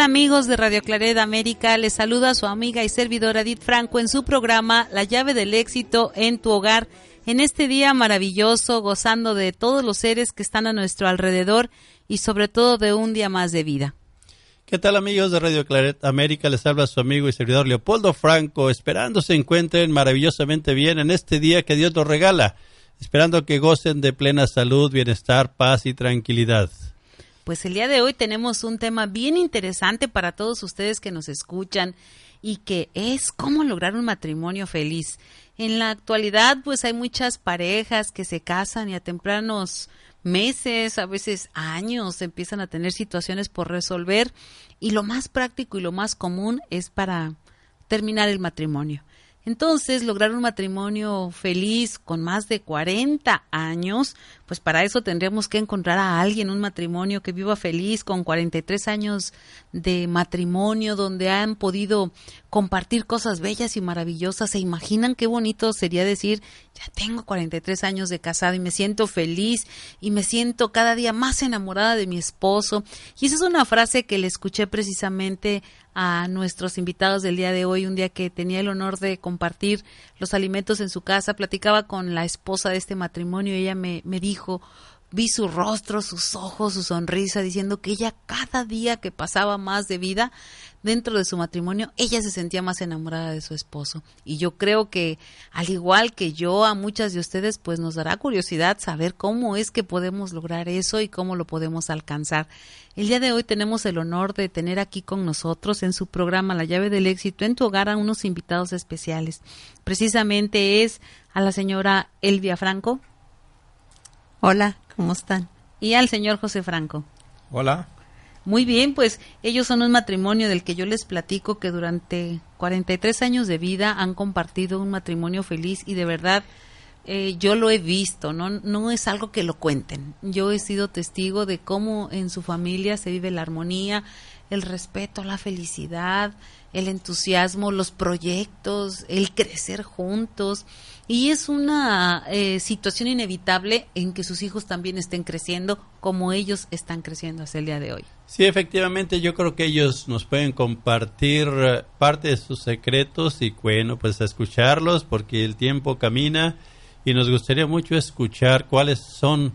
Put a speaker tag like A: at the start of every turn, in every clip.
A: Amigos de Radio Claret América? Les saluda su amiga y servidora Edith Franco en su programa La llave del éxito en tu hogar. En este día maravilloso, gozando de todos los seres que están a nuestro alrededor y sobre todo de un día más de vida.
B: ¿Qué tal amigos de Radio Claret América? Les habla su amigo y servidor Leopoldo Franco, esperando se encuentren maravillosamente bien en este día que Dios nos regala, esperando que gocen de plena salud, bienestar, paz y tranquilidad.
A: Pues el día de hoy tenemos un tema bien interesante para todos ustedes que nos escuchan y que es cómo lograr un matrimonio feliz. En la actualidad, pues hay muchas parejas que se casan y a tempranos meses, a veces años, empiezan a tener situaciones por resolver y lo más práctico y lo más común es para terminar el matrimonio. Entonces, lograr un matrimonio feliz con más de 40 años, pues para eso tendríamos que encontrar a alguien, un matrimonio que viva feliz con 43 años de matrimonio, donde han podido compartir cosas bellas y maravillosas. ¿Se imaginan qué bonito sería decir, ya tengo 43 años de casada y me siento feliz y me siento cada día más enamorada de mi esposo? Y esa es una frase que le escuché precisamente a nuestros invitados del día de hoy, un día que tenía el honor de compartir los alimentos en su casa, platicaba con la esposa de este matrimonio y ella me, me dijo, vi su rostro, sus ojos, su sonrisa, diciendo que ella cada día que pasaba más de vida dentro de su matrimonio, ella se sentía más enamorada de su esposo. Y yo creo que, al igual que yo, a muchas de ustedes, pues nos dará curiosidad saber cómo es que podemos lograr eso y cómo lo podemos alcanzar. El día de hoy tenemos el honor de tener aquí con nosotros en su programa La llave del éxito en tu hogar a unos invitados especiales. Precisamente es a la señora Elvia Franco. Hola, ¿cómo están? Y al señor José Franco.
C: Hola.
A: Muy bien, pues ellos son un matrimonio del que yo les platico que durante 43 años de vida han compartido un matrimonio feliz y de verdad eh, yo lo he visto, ¿no? no es algo que lo cuenten. Yo he sido testigo de cómo en su familia se vive la armonía, el respeto, la felicidad, el entusiasmo, los proyectos, el crecer juntos. Y es una eh, situación inevitable en que sus hijos también estén creciendo como ellos están creciendo hasta el día de hoy.
B: Sí, efectivamente, yo creo que ellos nos pueden compartir eh, parte de sus secretos y bueno, pues escucharlos porque el tiempo camina y nos gustaría mucho escuchar cuáles son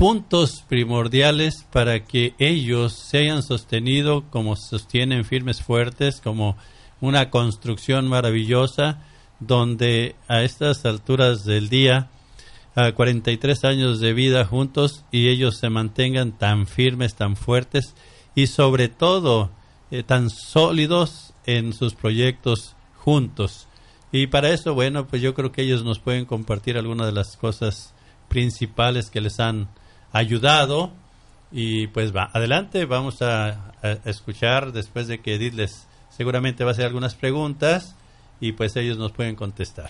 B: puntos primordiales para que ellos se hayan sostenido como sostienen firmes fuertes, como una construcción maravillosa, donde a estas alturas del día, a 43 años de vida juntos, y ellos se mantengan tan firmes, tan fuertes y sobre todo eh, tan sólidos en sus proyectos juntos. Y para eso, bueno, pues yo creo que ellos nos pueden compartir algunas de las cosas principales que les han ayudado. Y pues va, adelante, vamos a, escuchar después de que Edith les seguramente va a hacer algunas preguntas y pues ellos nos pueden contestar.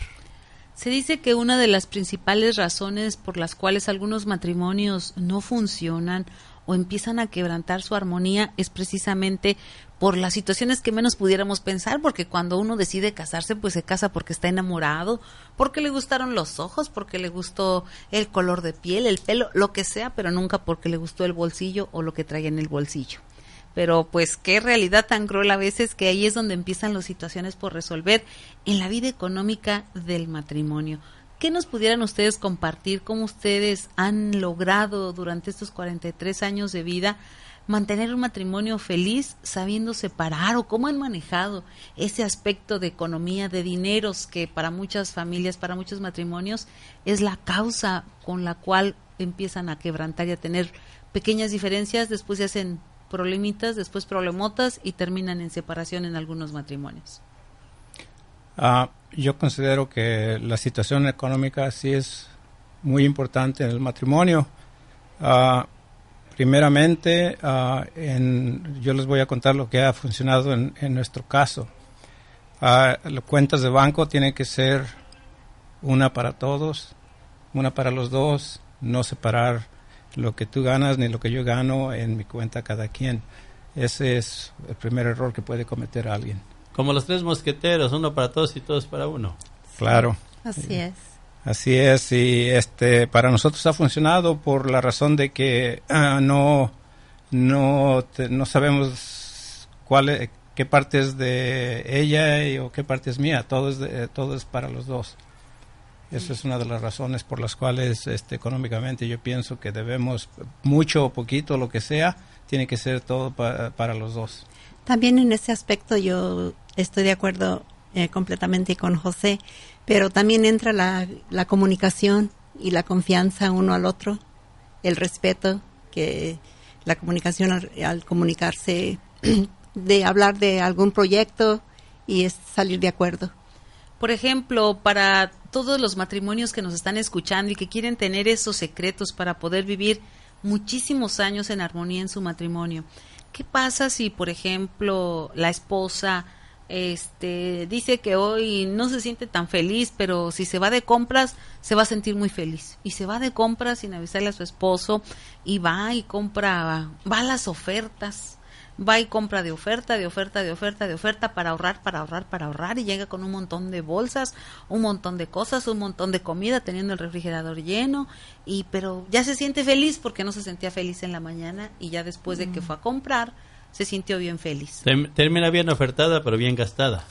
A: Se dice que una de las principales razones por las cuales algunos matrimonios no funcionan o empiezan a quebrantar su armonía es precisamente por las situaciones que menos pudiéramos pensar, porque cuando uno decide casarse, pues se casa porque está enamorado, porque le gustaron los ojos, porque le gustó el color de piel, el pelo, lo que sea, pero nunca porque le gustó el bolsillo o lo que trae en el bolsillo. Pero pues qué realidad tan cruel a veces que ahí es donde empiezan las situaciones por resolver en la vida económica del matrimonio ¿Qué nos pudieran ustedes compartir? ¿Cómo ustedes han logrado durante estos 43 años de vida mantener un matrimonio feliz sabiendo separar o cómo han manejado ese aspecto de economía, de dineros que para muchas familias, para muchos matrimonios es la causa con la cual empiezan a quebrantar y a tener pequeñas diferencias, después se hacen problemitas, después problemotas y terminan en separación en algunos matrimonios.
C: Ah, yo considero que la situación económica sí es muy importante en el matrimonio. Uh, primeramente, uh, en, yo les voy a contar lo que ha funcionado en, en nuestro caso. Las cuentas de banco tienen que ser una para todos, una para los dos, no separar lo que tú ganas ni lo que yo gano en mi cuenta cada quien. Ese es el primer error que puede cometer alguien.
B: Como los tres mosqueteros, uno para todos y todos para uno.
C: Claro.
A: Así es.
C: Así es, y este, para nosotros ha funcionado por la razón de que uh, no, no, no sabemos cuál es, qué parte es de ella y, o qué parte es mía, todo es, de, todo es para los dos. Esa es una de las razones por las cuales este, económicamente yo pienso que debemos, mucho o poquito, lo que sea, tiene que ser todo pa, para los dos.
D: También en ese aspecto yo estoy de acuerdo eh, completamente con José, pero también entra la, comunicación y la confianza uno al otro, el respeto, que la comunicación al, al comunicarse, de hablar de algún proyecto y es salir de acuerdo.
A: Por ejemplo, para todos los matrimonios que nos están escuchando y que quieren tener esos secretos para poder vivir muchísimos años en armonía en su matrimonio, ¿Qué pasa si, por ejemplo, la esposa este dice que hoy no se siente tan feliz, pero si se va de compras se va a sentir muy feliz. Y se va de compras sin avisarle a su esposo y va y compra va a las ofertas va y compra de oferta, de oferta, de oferta, de oferta para ahorrar, para ahorrar, para ahorrar y llega con un montón de bolsas, un montón de cosas, un montón de comida, teniendo el refrigerador lleno y pero ya se siente feliz porque no se sentía feliz en la mañana y ya después de que fue a comprar se sintió bien feliz.
B: Termina bien ofertada, pero bien gastada.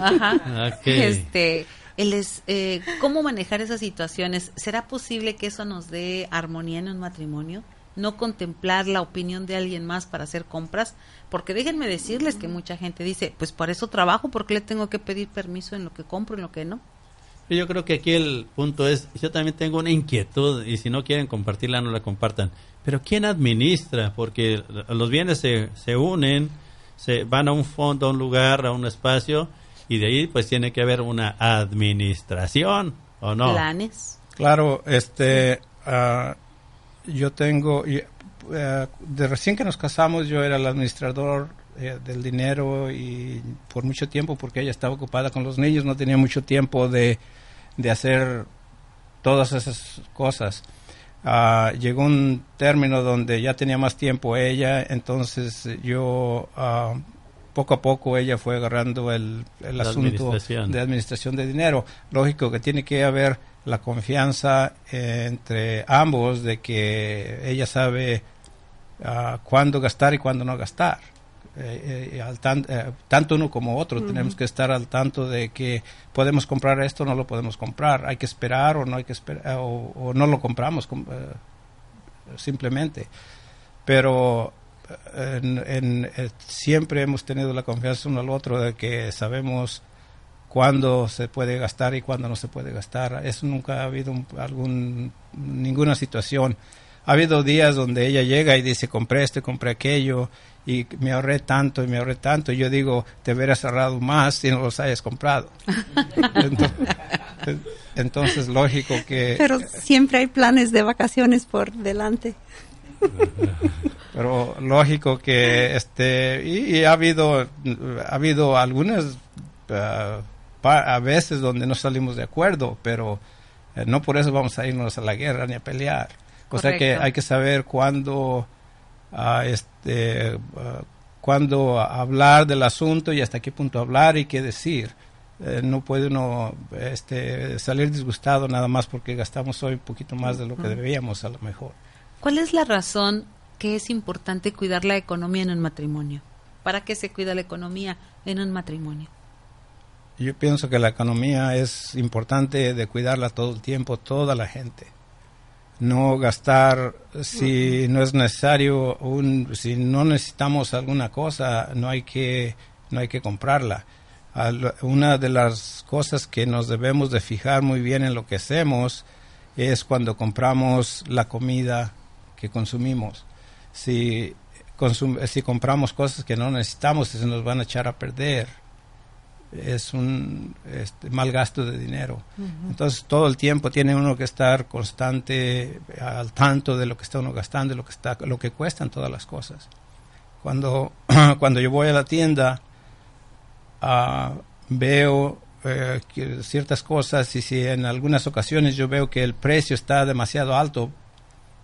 A: Ajá. Okay. Este, el es, eh, ¿Cómo manejar esas situaciones? ¿Será posible que eso nos dé armonía en un matrimonio? No contemplar la opinión de alguien más para hacer compras, porque déjenme decirles que mucha gente dice, pues por eso trabajo, porque le tengo que pedir permiso en lo que compro y en lo que no?
B: Yo creo que aquí el punto es, yo también tengo una inquietud y si no quieren compartirla, no la compartan. Pero ¿quién administra? Porque los bienes se, se unen, se van a un fondo, a un lugar, a un espacio y de ahí pues tiene que haber una administración, ¿o no?
A: Planes.
C: Claro, este, uh, yo tengo, uh, de recién que nos casamos, yo era el administrador eh, del dinero y por mucho tiempo, porque ella estaba ocupada con los niños, no tenía mucho tiempo de, de hacer todas esas cosas. Uh, llegó un término donde ya tenía más tiempo ella, entonces yo uh, poco a poco ella fue agarrando el, el asunto de administración de dinero. Lógico que tiene que haber la confianza eh, entre ambos de que ella sabe uh, cuándo gastar y cuándo no gastar. Eh, eh, al tan, eh, tanto uno como otro uh -huh. tenemos que estar al tanto de que podemos comprar esto o no lo podemos comprar, hay que esperar o no hay que esperar o, o no lo compramos simplemente. Pero en, en, siempre hemos tenido la confianza uno al otro de que sabemos cuándo se puede gastar y cuándo no se puede gastar. Eso nunca ha habido un, algún, ninguna situación. Ha habido días donde ella llega y dice, compré esto, compré aquello, y me ahorré tanto y me ahorré tanto. Y yo digo, te hubieras ahorrado más si no los hayas comprado. entonces, entonces, lógico que...
D: Pero siempre hay planes de vacaciones por delante.
C: Pero lógico que este y, y ha habido ha habido algunas uh, a veces donde no salimos de acuerdo, pero eh, no por eso vamos a irnos a la guerra ni a pelear. O sea que hay que saber cuándo, uh, este, uh, cuándo hablar del asunto y hasta qué punto hablar y qué decir. Eh, no puede uno este, salir disgustado nada más porque gastamos hoy un poquito más de lo que debíamos a lo mejor.
A: ¿Cuál es la razón que es importante cuidar la economía en un matrimonio? ¿Para qué se cuida la economía en un matrimonio?
C: Yo pienso que la economía es importante de cuidarla todo el tiempo, toda la gente. No gastar si no es necesario, un, si no necesitamos alguna cosa, no hay que, no hay que comprarla. Una de las cosas que nos debemos de fijar muy bien en lo que hacemos es cuando compramos la comida que consumimos. Si, si compramos cosas que no necesitamos, se nos van a echar a perder es un este, mal gasto de dinero. Entonces todo el tiempo tiene uno que estar constante al tanto de lo que está uno gastando lo que está lo que cuestan todas las cosas. Cuando cuando yo voy a la tienda uh, veo eh, ciertas cosas y si en algunas ocasiones yo veo que el precio está demasiado alto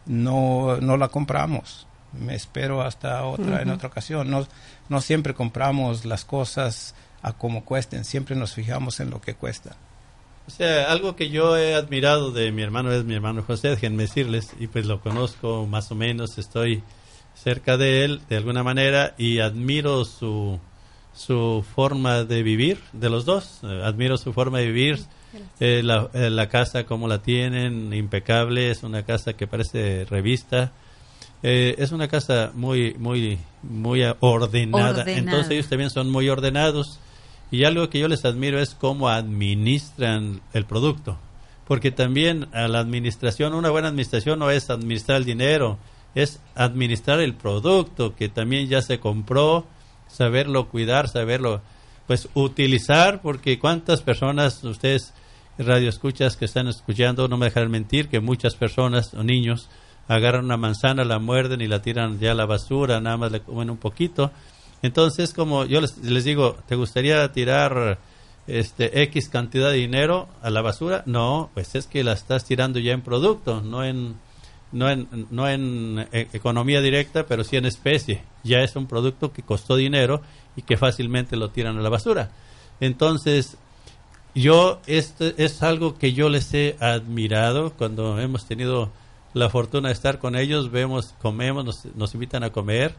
C: no no la compramos. Me espero hasta otra en otra ocasión. No no siempre compramos las cosas a cómo cuesten, siempre nos fijamos en lo que cuesta.
B: O sea, algo que yo he admirado de mi hermano es mi hermano José, déjenme decirles, y pues lo conozco más o menos, estoy cerca de él de alguna manera y admiro su, su forma de vivir, de los dos, eh, admiro su forma de vivir, eh, la, eh, la, casa como la tienen, impecable, es una casa que parece revista, es una casa muy, muy, muy ordenada. entonces ellos también son muy ordenados y algo que yo les admiro es cómo administran el producto. Porque también a la administración, una buena administración no es administrar el dinero, es administrar el producto que también ya se compró, saberlo cuidar, saberlo pues utilizar, porque cuántas personas, ustedes radioescuchas que están escuchando, no me dejarán mentir, que muchas personas o niños agarran una manzana, la muerden y la tiran ya a la basura, nada más le comen un poquito entonces, como yo les, digo, ¿te gustaría tirar este X cantidad de dinero a la basura? No, pues es que la estás tirando ya en producto, no en no en, no en e, economía directa, pero sí en especie. Ya es un producto que costó dinero y que fácilmente lo tiran a la basura. Entonces, yo, esto es algo que yo les he admirado cuando hemos tenido la fortuna de estar con ellos, vemos, comemos, nos, nos invitan a comer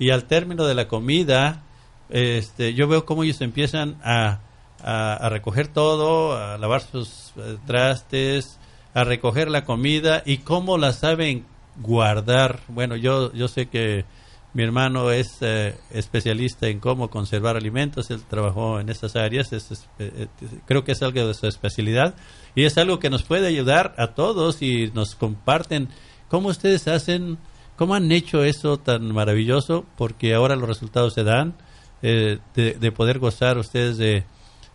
B: y al término de la comida, este, yo veo cómo ellos empiezan a, a, recoger todo, a lavar sus eh, trastes, a recoger la comida y cómo la saben guardar. Bueno, yo, yo sé que mi hermano es eh, especialista en cómo conservar alimentos, él trabajó en esas áreas, es, eh, creo que es algo de su especialidad y es algo que nos puede ayudar a todos y nos comparten cómo ustedes hacen ¿Cómo han hecho eso tan maravilloso? Porque ahora los resultados se dan, eh, de, poder gozar ustedes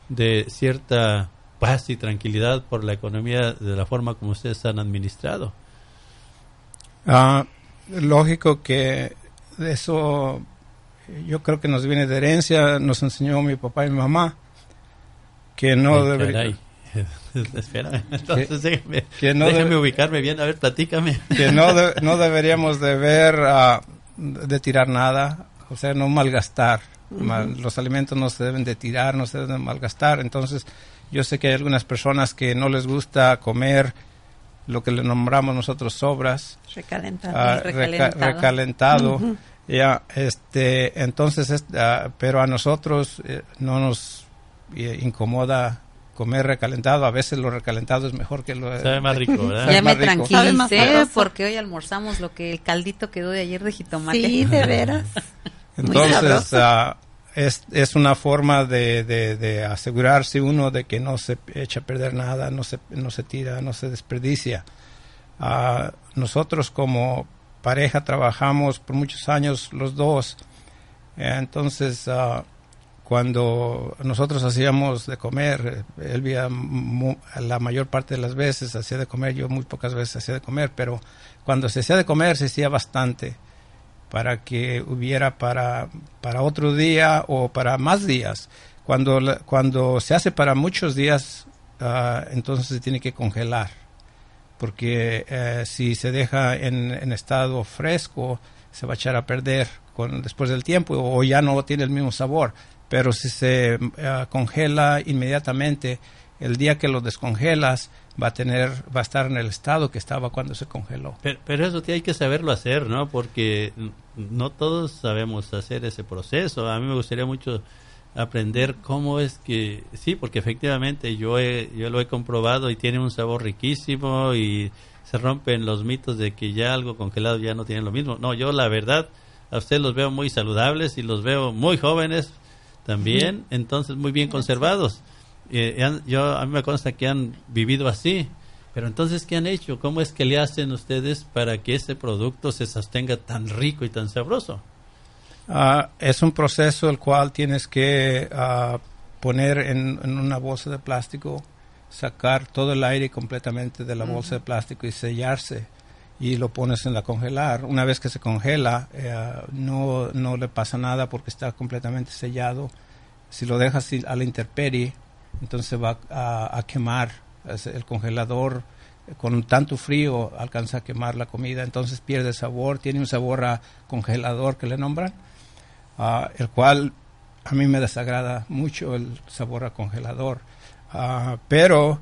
B: de, cierta paz y tranquilidad por la economía de la forma como ustedes han administrado.
C: Ah, lógico que eso yo creo que nos viene de herencia, nos enseñó mi papá y mi mamá que no debería
B: Espera, entonces déjeme, ubicarme bien, a ver, platícame.
C: Que no, no deberíamos de ver, ah, de tirar nada, o sea, no malgastar. los alimentos no se deben de tirar, no se deben de malgastar. Entonces, yo sé que hay algunas personas que no les gusta comer lo que le nombramos nosotros sobras.
D: Recalentado.
C: Ah, recalentado. ya, este, entonces, ah, pero a nosotros eh, no nos eh, incomoda comer recalentado. A veces lo recalentado es mejor que lo...
B: Sabe más rico, ¿verdad?
A: Ya me tranquilicé porque hoy almorzamos lo que el caldito quedó de ayer de jitomate.
D: Sí, de veras.
C: Entonces, uh, es, es una forma de, de, asegurarse uno de que no se echa a perder nada, no se, no se tira, no se desperdicia. Uh, nosotros como pareja trabajamos por muchos años los dos. Entonces, uh, cuando nosotros hacíamos de comer, Elvia la mayor parte de las veces hacía de comer, yo muy pocas veces hacía de comer, pero cuando se hacía de comer se hacía bastante para que hubiera para, para otro día o para más días. Cuando, cuando se hace para muchos días, uh, entonces se tiene que congelar, porque eh, si se deja en, estado fresco, se va a echar a perder después del tiempo o ya no tiene el mismo sabor pero si se eh, congela inmediatamente, el día que lo descongelas va a tener va a estar en el estado que estaba cuando se congeló.
B: Pero, eso hay que saberlo hacer, ¿no? Porque no todos sabemos hacer ese proceso. A mí me gustaría mucho aprender cómo es que, sí, porque efectivamente yo, yo lo he comprobado y tiene un sabor riquísimo y se rompen los mitos de que ya algo congelado ya no tiene lo mismo. No, yo la verdad, a ustedes los veo muy saludables y los veo muy jóvenes también, entonces muy bien conservados. Eh, yo, a mí me consta que han vivido así. Pero entonces, ¿qué han hecho? ¿Cómo es que le hacen ustedes para que ese producto se sostenga tan rico y tan sabroso?
C: Ah, es un proceso el cual tienes que ah, poner en, una bolsa de plástico, sacar todo el aire completamente de la bolsa de plástico y sellarse y lo pones en la congelar. Una vez que se congela, eh, no, no le pasa nada porque está completamente sellado. Si lo dejas a la intemperie, entonces va a, quemar. El congelador con tanto frío alcanza a quemar la comida, entonces pierde sabor, tiene un sabor a congelador que le nombran, ah, el cual a mí me desagrada mucho el sabor a congelador. Ah, pero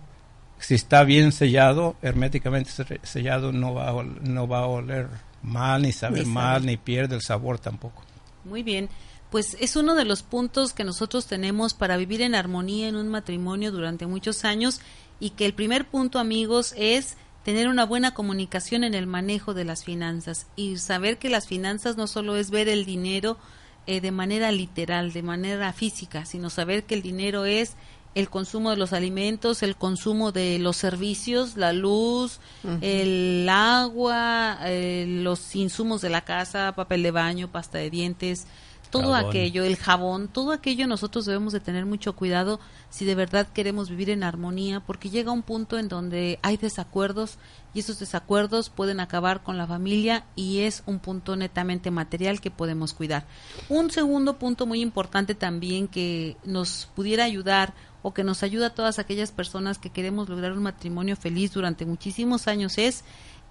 C: si está bien sellado, herméticamente sellado, no va a, no va a oler mal, ni saber mal, ni pierde el sabor tampoco.
A: Muy bien pues es uno de los puntos que nosotros tenemos para vivir en armonía en un matrimonio durante muchos años y que el primer punto, amigos, es tener una buena comunicación en el manejo de las finanzas y saber que las finanzas no solo es ver el dinero eh, de manera literal, de manera física, sino saber que el dinero es el consumo de los alimentos, el consumo de los servicios, la luz, el agua, eh, los insumos de la casa, papel de baño, pasta de dientes, todo aquello, el jabón, todo aquello nosotros debemos de tener mucho cuidado si de verdad queremos vivir en armonía, porque llega un punto en donde hay desacuerdos y esos desacuerdos pueden acabar con la familia y es un punto netamente material que podemos cuidar. Un segundo punto muy importante también que nos pudiera ayudar o que nos ayuda a todas aquellas personas que queremos lograr un matrimonio feliz durante muchísimos años es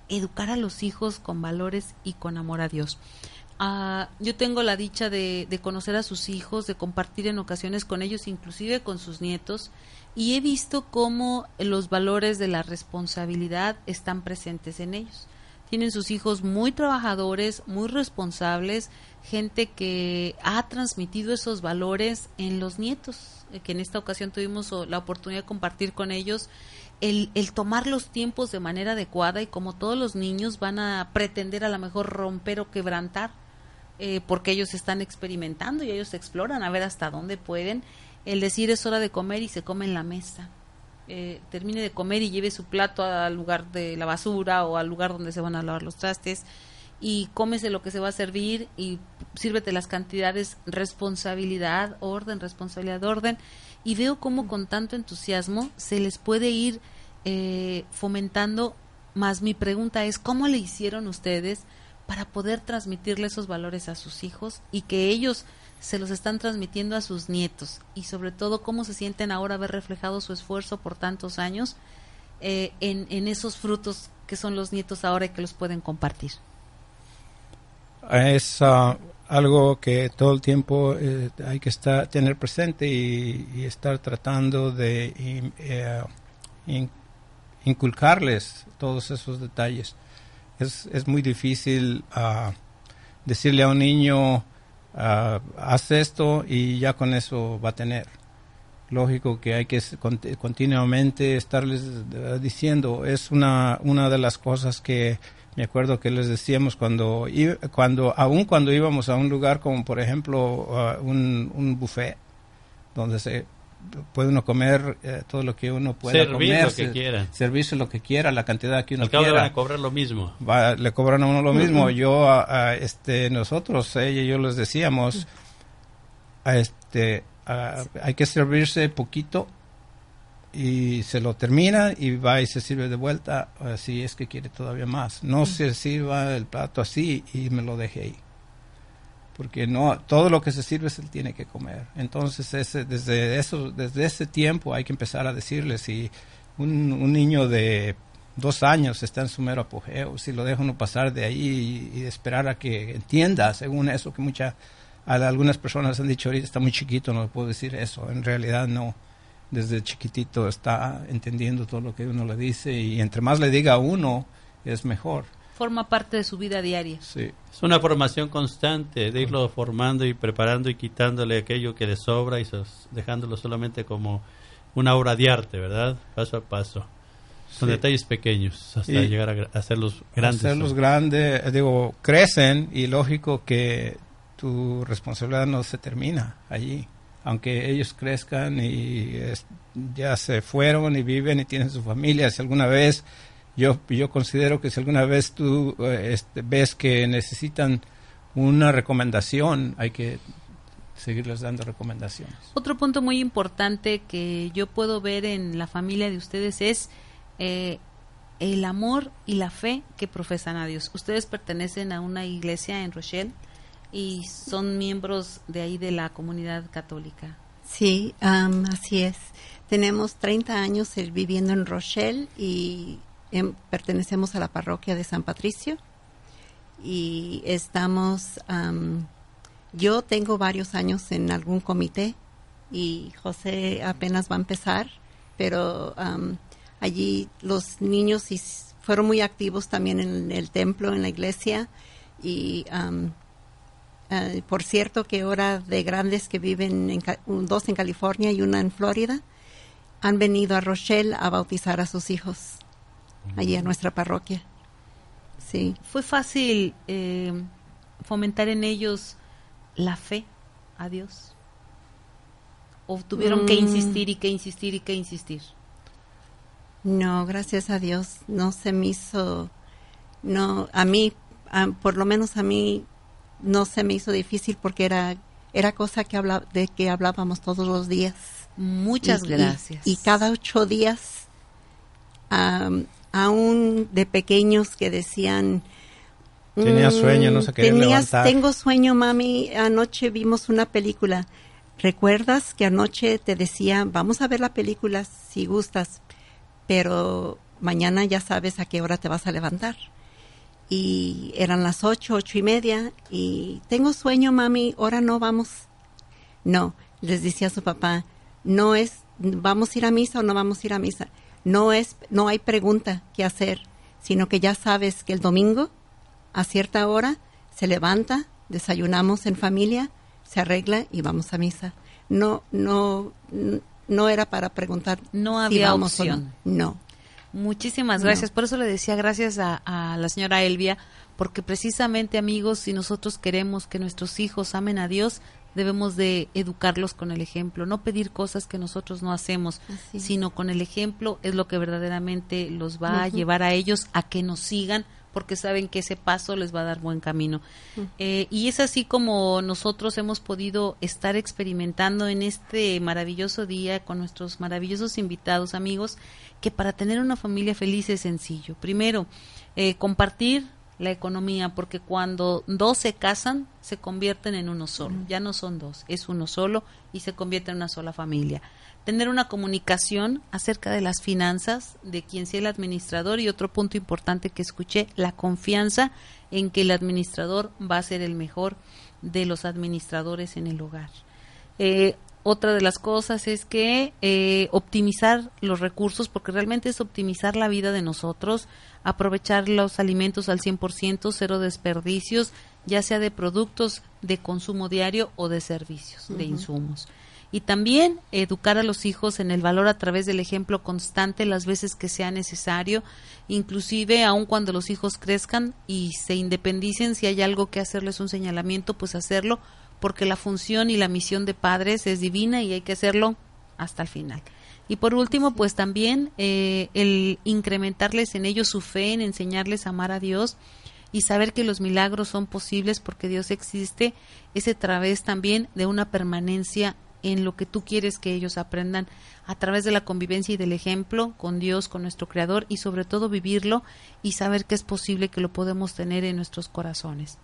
A: educar a los hijos con valores y con amor a Dios. Ah, yo tengo la dicha de, conocer a sus hijos, de compartir en ocasiones con ellos, inclusive con sus nietos, y he visto cómo los valores de la responsabilidad están presentes en ellos. Tienen sus hijos muy trabajadores, muy responsables, gente que ha transmitido esos valores en los nietos, que en esta ocasión tuvimos la oportunidad de compartir con ellos el, el, tomar los tiempos de manera adecuada y como todos los niños van a pretender a lo mejor romper o quebrantar eh, porque ellos están experimentando y ellos exploran a ver hasta dónde pueden. El decir es hora de comer y se come en la mesa. Eh, termine de comer y lleve su plato al lugar de la basura o al lugar donde se van a lavar los trastes y cómese lo que se va a servir y sírvete las cantidades, responsabilidad, orden, responsabilidad, orden. Y veo cómo con tanto entusiasmo se les puede ir eh, fomentando. Más mi pregunta es, ¿cómo le hicieron ustedes para poder transmitirle esos valores a sus hijos y que ellos se los están transmitiendo a sus nietos y sobre todo cómo se sienten ahora ver reflejado su esfuerzo por tantos años eh, en, esos frutos que son los nietos ahora y que los pueden compartir.
C: Es ah, algo que todo el tiempo eh, hay que estar, tener presente y, estar tratando de eh, inculcarles todos esos detalles es, es muy difícil uh, decirle a un niño, uh, haz esto y ya con eso va a tener. Lógico que hay que continuamente estarles diciendo, es una, una de las cosas que me acuerdo que les decíamos cuando, cuando aún cuando íbamos a un lugar como por ejemplo uh, un, un buffet, donde se puede uno comer eh, todo lo que uno pueda
B: comer. lo que quiera.
C: Servirse lo que quiera, la cantidad que uno quiera.
B: Le van a cobrar lo mismo.
C: le cobran a uno lo mismo. Yo, a, este, nosotros, ella y yo les decíamos, a este, hay que servirse poquito y se lo termina y va y se sirve de vuelta si es que quiere todavía más. No se sirva el plato así y me lo deje ahí porque no todo lo que se sirve se tiene que comer. Entonces, ese, desde eso, desde ese tiempo hay que empezar a decirle si un, un niño de dos años está en su mero apogeo, si lo deja uno pasar de ahí y, esperar a que entienda, según eso que muchas algunas personas han dicho ahorita está muy chiquito, no puedo decir eso. En realidad no. Desde chiquitito está entendiendo todo lo que uno le dice y entre más le diga a uno es mejor
A: forma parte de su vida diaria.
B: Sí. Es una formación constante, de irlo formando y preparando y quitándole aquello que le sobra y dejándolo solamente como una obra de arte, ¿verdad? Paso a paso. Son detalles pequeños hasta llegar a, hacerlos grandes.
C: Hacerlos grandes, digo, crecen y lógico que tu responsabilidad no se termina allí. Aunque ellos crezcan y ya se fueron y viven y tienen su familia, si alguna vez yo, yo considero que si alguna vez tú eh, este, ves que necesitan una recomendación, hay que seguirles dando recomendaciones.
A: Otro punto muy importante que yo puedo ver en la familia de ustedes es eh, el amor y la fe que profesan a Dios. Ustedes pertenecen a una iglesia en Rochelle y son miembros de ahí de la comunidad católica.
D: Sí, así es. Tenemos 30 años viviendo en Rochelle y Em, pertenecemos a la parroquia de San Patricio y estamos, yo tengo varios años en algún comité y José apenas va a empezar, pero allí los niños fueron muy activos también en el templo, en la iglesia y eh, por cierto que ahora de grandes que viven, en, dos en California y una en Florida, han venido a Rochelle a bautizar a sus hijos allí a nuestra parroquia. Sí.
A: ¿Fue fácil eh, fomentar en ellos la fe a Dios? ¿O tuvieron que mm. insistir y que insistir y que insistir?
D: No, gracias a Dios, no se me hizo, no, a mí, por lo menos a mí, no se me hizo difícil porque era, era cosa que habla, de que hablábamos todos los días.
A: Muchas gracias.
D: Y, cada ocho días aún de pequeños que decían...
C: Tenía mm, sueño, no se quería levantar.
D: Tengo sueño, mami. Anoche vimos una película. ¿Recuerdas que anoche te decía, vamos a ver la película si gustas, pero mañana ya sabes a qué hora te vas a levantar? Y eran las ocho, ocho y media, y tengo sueño, mami, ahora no vamos. No, les decía a su papá, no es, vamos a ir a misa o no vamos a ir a misa no es no hay pregunta que hacer, sino que ya sabes que el domingo a cierta hora se levanta, desayunamos en familia, se arregla y vamos a misa. No no no era para preguntar
A: no había opción.
D: no.
A: Muchísimas gracias. Por eso le decía gracias a, a la señora Elvia, porque precisamente amigos, si nosotros queremos que nuestros hijos amen a Dios, debemos de educarlos con el ejemplo, no pedir cosas que nosotros no hacemos, sino con el ejemplo es lo que verdaderamente los va a llevar a ellos a que nos sigan porque saben que ese paso les va a dar buen camino. Eh, y es así como nosotros hemos podido estar experimentando en este maravilloso día con nuestros maravillosos invitados, amigos, que para tener una familia feliz es sencillo. Primero, eh, compartir la economía, porque cuando dos se casan, se convierten en uno solo. Ya no son dos, es uno solo y se convierte en una sola familia. Tener una comunicación acerca de las finanzas, de quien sea el administrador y otro punto importante que escuché, la confianza en que el administrador va a ser el mejor de los administradores en el hogar. Eh, otra de las cosas es que eh, optimizar los recursos, porque realmente es optimizar la vida de nosotros, aprovechar los alimentos al 100%, cero desperdicios, ya sea de productos de consumo diario o de servicios, de insumos. Y también educar a los hijos en el valor a través del ejemplo constante las veces que sea necesario, inclusive aun cuando los hijos crezcan y se independicen, si hay algo que hacerles un señalamiento, pues hacerlo, porque la función y la misión de padres es divina y hay que hacerlo hasta el final. Y por último, pues también eh, el incrementarles en ellos su fe, en enseñarles a amar a Dios y saber que los milagros son posibles porque Dios existe, es a través también de una permanencia en lo que tú quieres que ellos aprendan a través de la convivencia y del ejemplo con Dios, con nuestro Creador y sobre todo vivirlo y saber que es posible que lo podemos tener en nuestros corazones.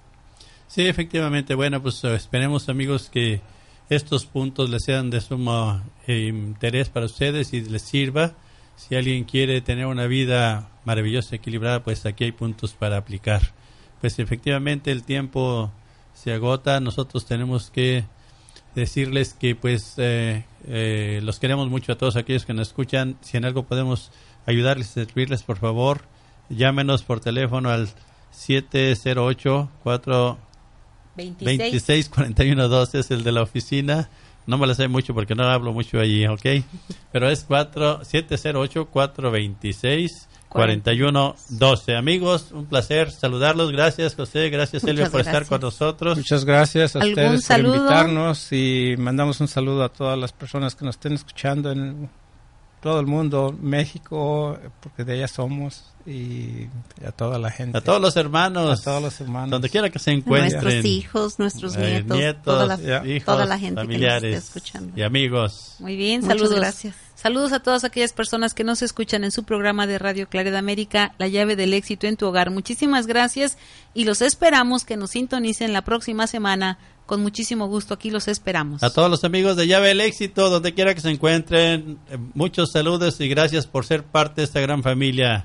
B: Sí, efectivamente. Bueno, pues esperemos amigos que estos puntos les sean de sumo eh, interés para ustedes y les sirva. Si alguien quiere tener una vida maravillosa, equilibrada, pues aquí hay puntos para aplicar. Pues efectivamente el tiempo se agota, nosotros tenemos que decirles que pues eh, eh, los queremos mucho a todos aquellos que nos escuchan. Si en algo podemos ayudarles, servirles, por favor, llámenos por teléfono al 708 4 26 41 12 es el de la oficina. No me lo sé mucho porque no hablo mucho allí, ¿ok? Pero es 4 708 426 4112. Amigos, un placer saludarlos. Gracias, José. Gracias, Elvia, por estar con nosotros.
C: Muchas gracias a ustedes por invitarnos y mandamos un saludo a todas las personas que nos estén escuchando en todo el mundo, México, porque de allá somos, y a toda la gente.
B: A todos los hermanos.
C: A todos los hermanos.
B: Donde quiera que se encuentren.
D: Nuestros hijos, nuestros eh, nietos, toda, la, hijos, toda la gente
B: familiares
D: que escuchando.
B: Y amigos.
A: Muy bien, saludos. gracias. Saludos a todas aquellas personas que nos escuchan en su programa de Radio Claridad América, La llave del éxito en tu hogar. Muchísimas gracias y los esperamos que nos sintonicen la próxima semana con muchísimo gusto aquí los esperamos.
B: A todos los amigos de Llave del Éxito, donde quiera que se encuentren, eh, muchos saludos y gracias por ser parte de esta gran familia.